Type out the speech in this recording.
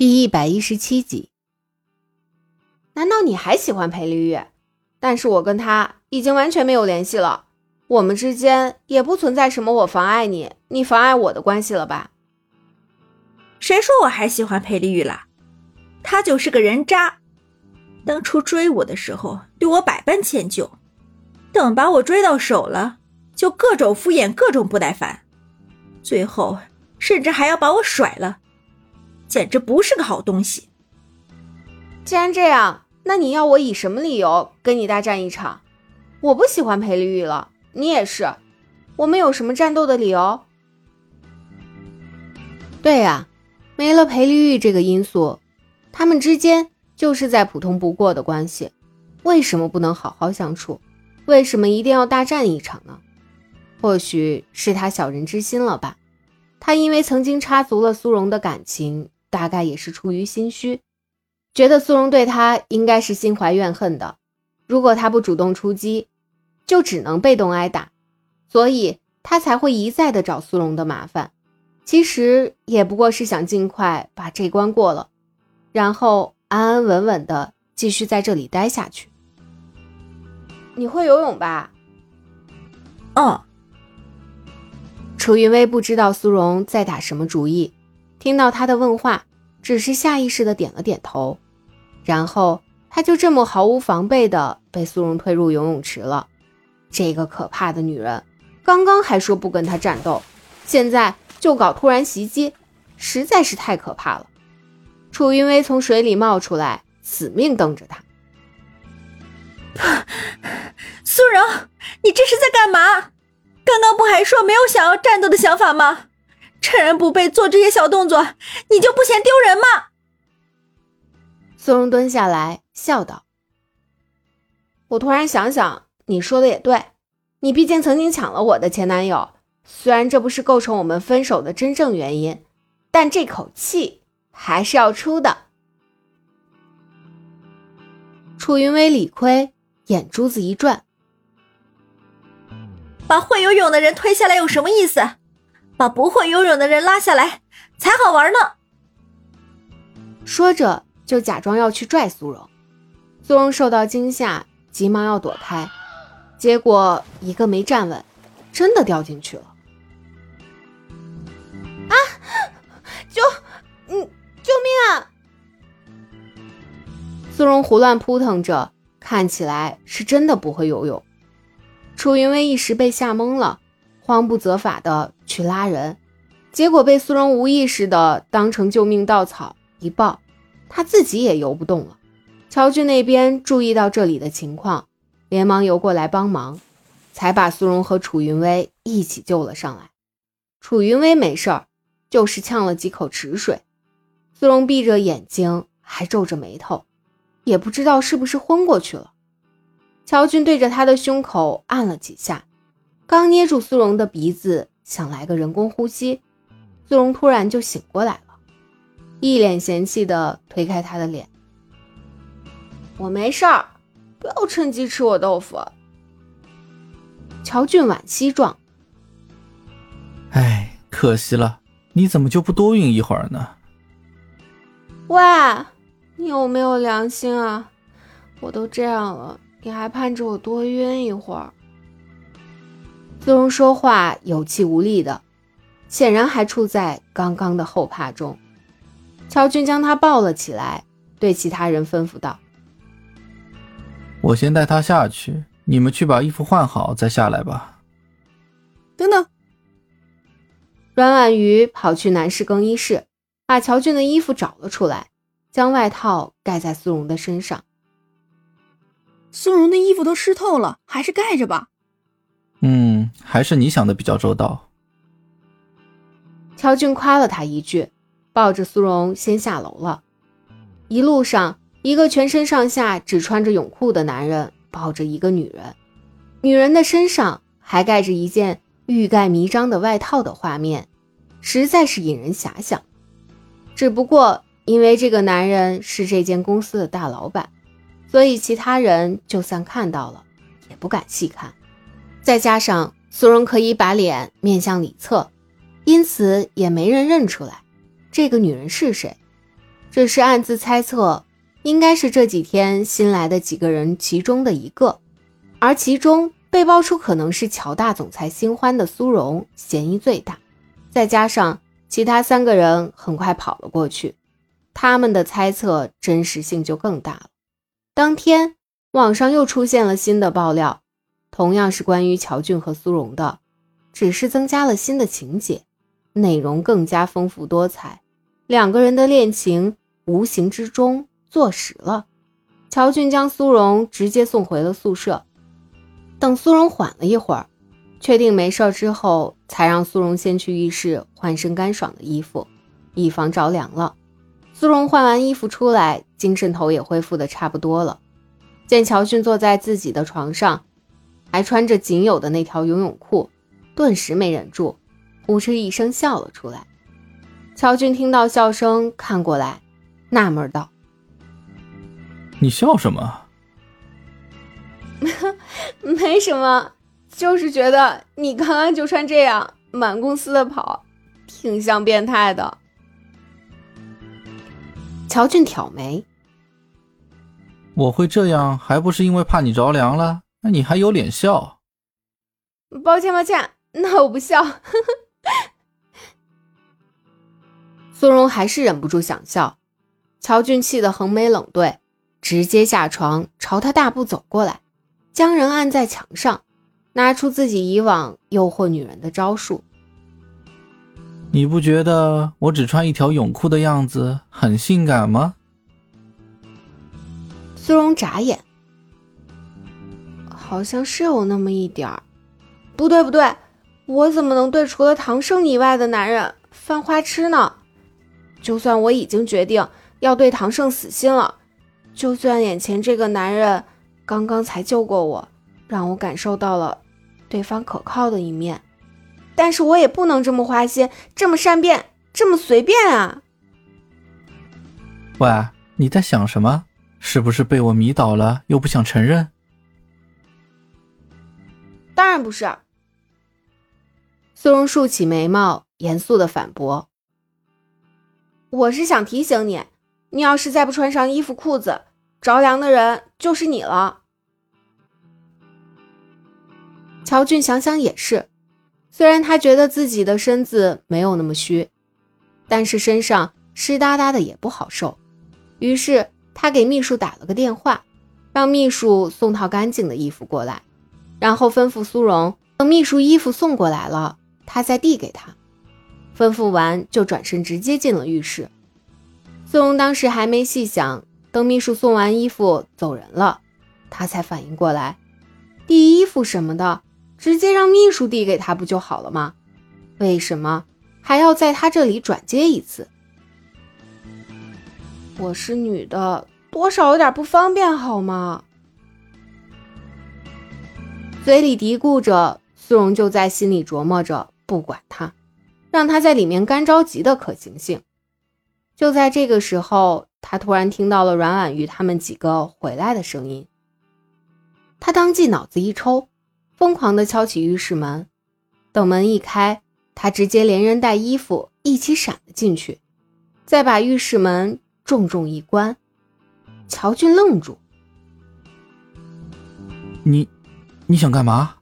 第一百一十七集，难道你还喜欢裴丽玉？但是我跟他已经完全没有联系了，我们之间也不存在什么我妨碍你，你妨碍我的关系了吧？谁说我还喜欢裴丽玉了？他就是个人渣，当初追我的时候对我百般迁就，等把我追到手了，就各种敷衍，各种不耐烦，最后甚至还要把我甩了。简直不是个好东西。既然这样，那你要我以什么理由跟你大战一场？我不喜欢裴丽玉了，你也是，我们有什么战斗的理由？对呀，没了裴丽玉这个因素，他们之间就是再普通不过的关系，为什么不能好好相处？为什么一定要大战一场呢？或许是他小人之心了吧？他因为曾经插足了苏荣的感情。大概也是出于心虚，觉得苏荣对他应该是心怀怨恨的。如果他不主动出击，就只能被动挨打，所以他才会一再的找苏荣的麻烦。其实也不过是想尽快把这关过了，然后安安稳稳的继续在这里待下去。你会游泳吧？嗯。楚云薇不知道苏荣在打什么主意。听到他的问话，只是下意识的点了点头，然后他就这么毫无防备的被苏荣推入游泳池了。这个可怕的女人，刚刚还说不跟他战斗，现在就搞突然袭击，实在是太可怕了。楚云薇从水里冒出来，死命瞪着他。苏荣，你这是在干嘛？刚刚不还说没有想要战斗的想法吗？趁人不备做这些小动作，你就不嫌丢人吗？苏荣蹲下来笑道：“我突然想想，你说的也对，你毕竟曾经抢了我的前男友，虽然这不是构成我们分手的真正原因，但这口气还是要出的。”楚云薇理亏，眼珠子一转：“把会游泳的人推下来有什么意思？”把不会游泳的人拉下来才好玩呢。说着，就假装要去拽苏荣。苏荣受到惊吓，急忙要躲开，结果一个没站稳，真的掉进去了。啊！救！嗯，救命啊！苏荣胡乱扑腾着，看起来是真的不会游泳。楚云薇一时被吓懵了。慌不择法的去拉人，结果被苏荣无意识的当成救命稻草一抱，他自己也游不动了。乔俊那边注意到这里的情况，连忙游过来帮忙，才把苏荣和楚云薇一起救了上来。楚云薇没事儿，就是呛了几口池水。苏荣闭着眼睛，还皱着眉头，也不知道是不是昏过去了。乔俊对着他的胸口按了几下。刚捏住苏荣的鼻子，想来个人工呼吸，苏荣突然就醒过来了，一脸嫌弃的推开他的脸：“我没事儿，不要趁机吃我豆腐。”乔俊惋惜状：“哎，可惜了，你怎么就不多晕一会儿呢？”“喂，你有没有良心啊？我都这样了，你还盼着我多晕一会儿？”苏荣说话有气无力的，显然还处在刚刚的后怕中。乔军将他抱了起来，对其他人吩咐道：“我先带他下去，你们去把衣服换好再下来吧。”等等。阮婉瑜跑去男士更衣室，把乔俊的衣服找了出来，将外套盖在苏荣的身上。苏荣的衣服都湿透了，还是盖着吧。还是你想的比较周到。乔俊夸了他一句，抱着苏荣先下楼了。一路上，一个全身上下只穿着泳裤的男人抱着一个女人，女人的身上还盖着一件欲盖弥彰的外套的画面，实在是引人遐想。只不过因为这个男人是这间公司的大老板，所以其他人就算看到了，也不敢细看。再加上苏荣可以把脸面向里侧，因此也没人认出来这个女人是谁。只是暗自猜测，应该是这几天新来的几个人其中的一个，而其中被爆出可能是乔大总裁新欢的苏荣嫌疑最大。再加上其他三个人很快跑了过去，他们的猜测真实性就更大了。当天网上又出现了新的爆料，同样是关于乔俊和苏荣的，只是增加了新的情节，内容更加丰富多彩。两个人的恋情无形之中坐实了。乔俊将苏荣直接送回了宿舍，等苏荣缓了一会儿，确定没事之后，才让苏荣先去浴室换身干爽的衣服，以防着凉了。苏荣换完衣服出来，精神头也恢复的差不多了。见乔俊坐在自己的床上，还穿着仅有的那条游泳裤，顿时没忍住，扑哧一声笑了出来。乔俊听到笑声，看过来，纳闷道：“你笑什么？”“ 没什么，就是觉得你刚刚就穿这样满公司的跑，挺像变态的。”乔俊挑眉：“我会这样，还不是因为怕你着凉了？那你还有脸笑？”“抱歉，抱歉，那我不笑。”呵呵。苏荣还是忍不住想笑，乔俊气得横眉冷对，直接下床朝他大步走过来，将人按在墙上，拿出自己以往诱惑女人的招数。你不觉得我只穿一条泳裤的样子很性感吗？苏荣眨眼，好像是有那么一点儿。不对不对，我怎么能对除了唐胜以外的男人犯花痴呢？就算我已经决定要对唐胜死心了，就算眼前这个男人刚刚才救过我，让我感受到了对方可靠的一面，但是我也不能这么花心，这么善变，这么随便啊！喂，你在想什么？是不是被我迷倒了，又不想承认？当然不是。苏荣竖起眉毛，严肃的反驳。我是想提醒你，你要是再不穿上衣服裤子，着凉的人就是你了。乔俊想想也是，虽然他觉得自己的身子没有那么虚，但是身上湿哒哒的也不好受。于是他给秘书打了个电话，让秘书送套干净的衣服过来，然后吩咐苏荣，等秘书衣服送过来了，他再递给他。吩咐完，就转身直接进了浴室。苏荣当时还没细想，等秘书送完衣服走人了，他才反应过来，递衣服什么的，直接让秘书递给他不就好了吗？为什么还要在他这里转接一次？我是女的，多少有点不方便，好吗？嘴里嘀咕着，苏荣就在心里琢磨着，不管他。让他在里面干着急的可行性。就在这个时候，他突然听到了阮婉玉他们几个回来的声音。他当即脑子一抽，疯狂地敲起浴室门。等门一开，他直接连人带衣服一起闪了进去，再把浴室门重重一关。乔俊愣住：“你，你想干嘛？”